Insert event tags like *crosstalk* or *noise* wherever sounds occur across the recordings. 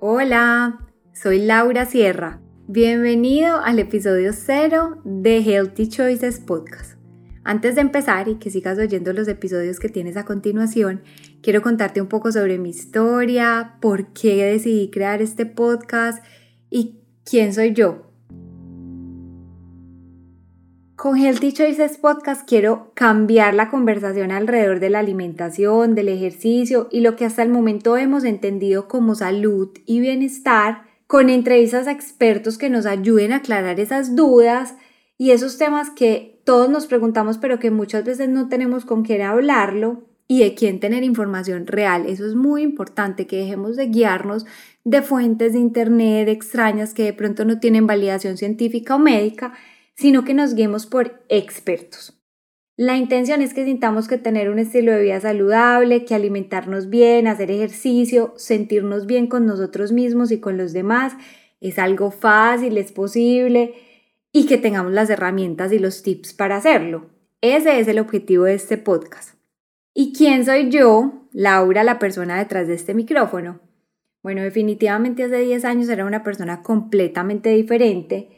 Hola, soy Laura Sierra. Bienvenido al episodio 0 de Healthy Choices Podcast. Antes de empezar y que sigas oyendo los episodios que tienes a continuación, quiero contarte un poco sobre mi historia, por qué decidí crear este podcast y quién soy yo. Con Healthy Choices Podcast quiero cambiar la conversación alrededor de la alimentación, del ejercicio y lo que hasta el momento hemos entendido como salud y bienestar, con entrevistas a expertos que nos ayuden a aclarar esas dudas y esos temas que todos nos preguntamos pero que muchas veces no tenemos con quién hablarlo y de quién tener información real. Eso es muy importante, que dejemos de guiarnos de fuentes de internet extrañas que de pronto no tienen validación científica o médica sino que nos guiemos por expertos. La intención es que sintamos que tener un estilo de vida saludable, que alimentarnos bien, hacer ejercicio, sentirnos bien con nosotros mismos y con los demás es algo fácil, es posible y que tengamos las herramientas y los tips para hacerlo. Ese es el objetivo de este podcast. ¿Y quién soy yo, Laura, la persona detrás de este micrófono? Bueno, definitivamente hace 10 años era una persona completamente diferente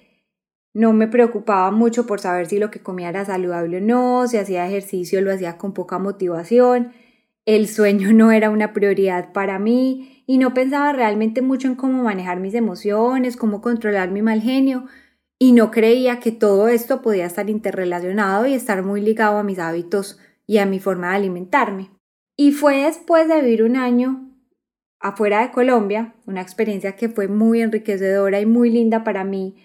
no me preocupaba mucho por saber si lo que comía era saludable o no, si hacía ejercicio lo hacía con poca motivación, el sueño *laughs* no era una prioridad para mí y no pensaba realmente mucho en cómo manejar mis emociones, cómo controlar mi mal genio y no creía que todo esto podía estar interrelacionado y estar muy ligado a mis hábitos y a mi forma de alimentarme. Y fue después de vivir un año afuera de Colombia, una experiencia que fue muy enriquecedora y muy linda para mí,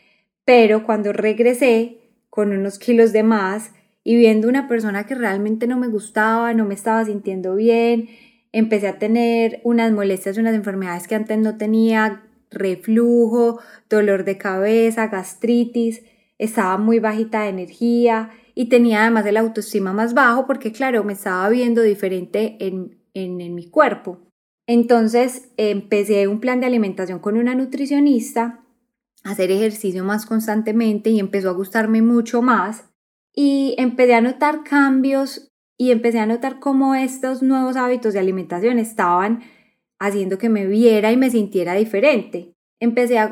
pero cuando regresé con unos kilos de más y viendo una persona que realmente no me gustaba, no me estaba sintiendo bien, empecé a tener unas molestias, unas enfermedades que antes no tenía, reflujo, dolor de cabeza, gastritis, estaba muy bajita de energía y tenía además el autoestima más bajo porque claro, me estaba viendo diferente en, en, en mi cuerpo. Entonces empecé un plan de alimentación con una nutricionista hacer ejercicio más constantemente y empezó a gustarme mucho más. Y empecé a notar cambios y empecé a notar cómo estos nuevos hábitos de alimentación estaban haciendo que me viera y me sintiera diferente. Empecé a,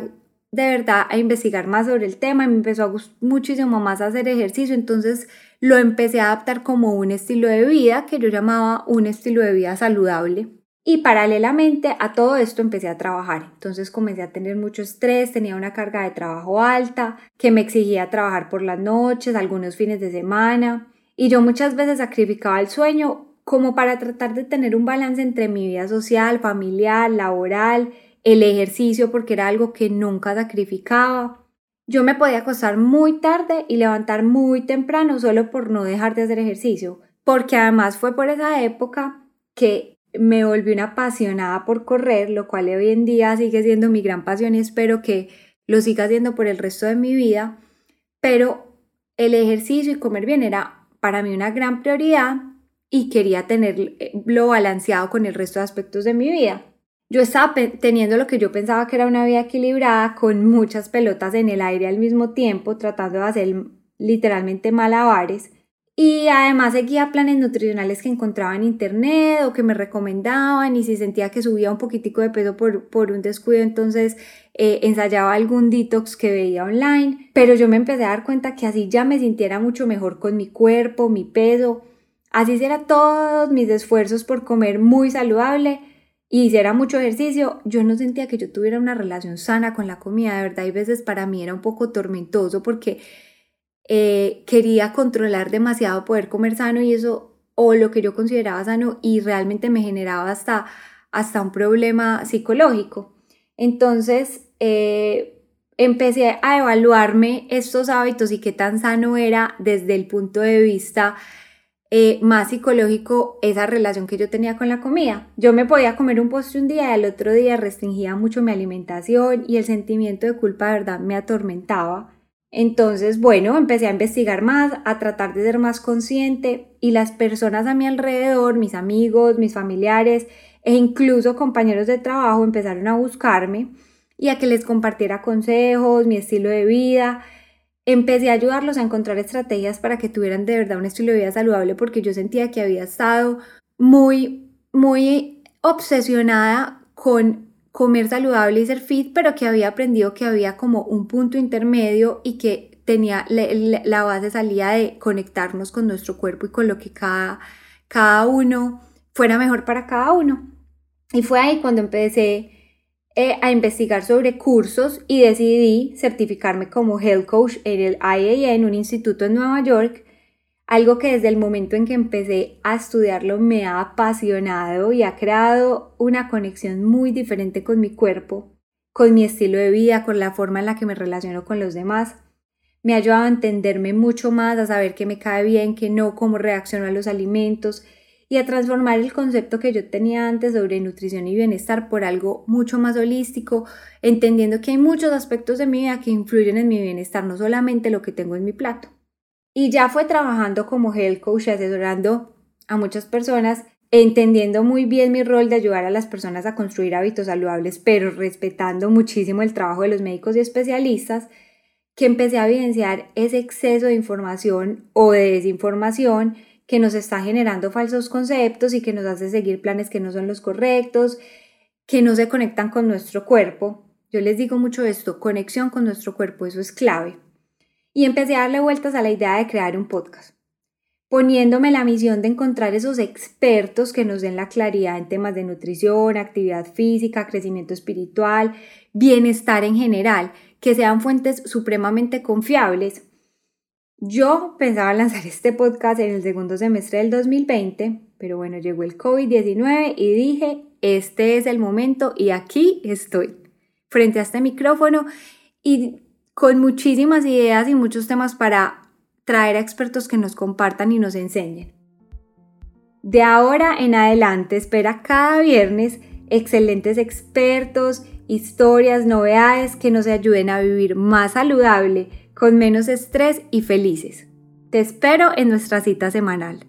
de verdad a investigar más sobre el tema y me empezó a gustar muchísimo más hacer ejercicio, entonces lo empecé a adaptar como un estilo de vida que yo llamaba un estilo de vida saludable. Y paralelamente a todo esto empecé a trabajar. Entonces comencé a tener mucho estrés, tenía una carga de trabajo alta, que me exigía trabajar por las noches, algunos fines de semana. Y yo muchas veces sacrificaba el sueño como para tratar de tener un balance entre mi vida social, familiar, laboral, el ejercicio, porque era algo que nunca sacrificaba. Yo me podía acostar muy tarde y levantar muy temprano solo por no dejar de hacer ejercicio, porque además fue por esa época que me volví una apasionada por correr, lo cual hoy en día sigue siendo mi gran pasión y espero que lo siga haciendo por el resto de mi vida. Pero el ejercicio y comer bien era para mí una gran prioridad y quería tenerlo balanceado con el resto de aspectos de mi vida. Yo estaba teniendo lo que yo pensaba que era una vida equilibrada, con muchas pelotas en el aire al mismo tiempo, tratando de hacer literalmente malabares y además seguía planes nutricionales que encontraba en internet o que me recomendaban y si sentía que subía un poquitico de peso por, por un descuido, entonces eh, ensayaba algún detox que veía online. Pero yo me empecé a dar cuenta que así ya me sintiera mucho mejor con mi cuerpo, mi peso. Así hiciera todos mis esfuerzos por comer muy saludable y hiciera mucho ejercicio, yo no sentía que yo tuviera una relación sana con la comida. De verdad, hay veces para mí era un poco tormentoso porque eh, quería controlar demasiado poder comer sano y eso, o lo que yo consideraba sano, y realmente me generaba hasta, hasta un problema psicológico. Entonces, eh, empecé a evaluarme estos hábitos y qué tan sano era desde el punto de vista eh, más psicológico esa relación que yo tenía con la comida. Yo me podía comer un postre un día y al otro día restringía mucho mi alimentación y el sentimiento de culpa de verdad me atormentaba. Entonces, bueno, empecé a investigar más, a tratar de ser más consciente y las personas a mi alrededor, mis amigos, mis familiares e incluso compañeros de trabajo empezaron a buscarme y a que les compartiera consejos, mi estilo de vida. Empecé a ayudarlos a encontrar estrategias para que tuvieran de verdad un estilo de vida saludable porque yo sentía que había estado muy, muy obsesionada con comer saludable y ser fit, pero que había aprendido que había como un punto intermedio y que tenía la base salía de conectarnos con nuestro cuerpo y con lo que cada, cada uno fuera mejor para cada uno. Y fue ahí cuando empecé eh, a investigar sobre cursos y decidí certificarme como Health Coach en el IAA, en un instituto en Nueva York, algo que desde el momento en que empecé a estudiarlo me ha apasionado y ha creado una conexión muy diferente con mi cuerpo, con mi estilo de vida, con la forma en la que me relaciono con los demás. Me ha ayudado a entenderme mucho más, a saber qué me cae bien, qué no, cómo reacciono a los alimentos y a transformar el concepto que yo tenía antes sobre nutrición y bienestar por algo mucho más holístico, entendiendo que hay muchos aspectos de mi vida que influyen en mi bienestar, no solamente lo que tengo en mi plato. Y ya fue trabajando como health coach, asesorando a muchas personas, entendiendo muy bien mi rol de ayudar a las personas a construir hábitos saludables, pero respetando muchísimo el trabajo de los médicos y especialistas, que empecé a evidenciar ese exceso de información o de desinformación que nos está generando falsos conceptos y que nos hace seguir planes que no son los correctos, que no se conectan con nuestro cuerpo. Yo les digo mucho esto, conexión con nuestro cuerpo, eso es clave. Y empecé a darle vueltas a la idea de crear un podcast, poniéndome la misión de encontrar esos expertos que nos den la claridad en temas de nutrición, actividad física, crecimiento espiritual, bienestar en general, que sean fuentes supremamente confiables. Yo pensaba lanzar este podcast en el segundo semestre del 2020, pero bueno, llegó el COVID-19 y dije, este es el momento y aquí estoy, frente a este micrófono y con muchísimas ideas y muchos temas para traer a expertos que nos compartan y nos enseñen. De ahora en adelante espera cada viernes excelentes expertos, historias, novedades que nos ayuden a vivir más saludable con menos estrés y felices. Te espero en nuestra cita semanal.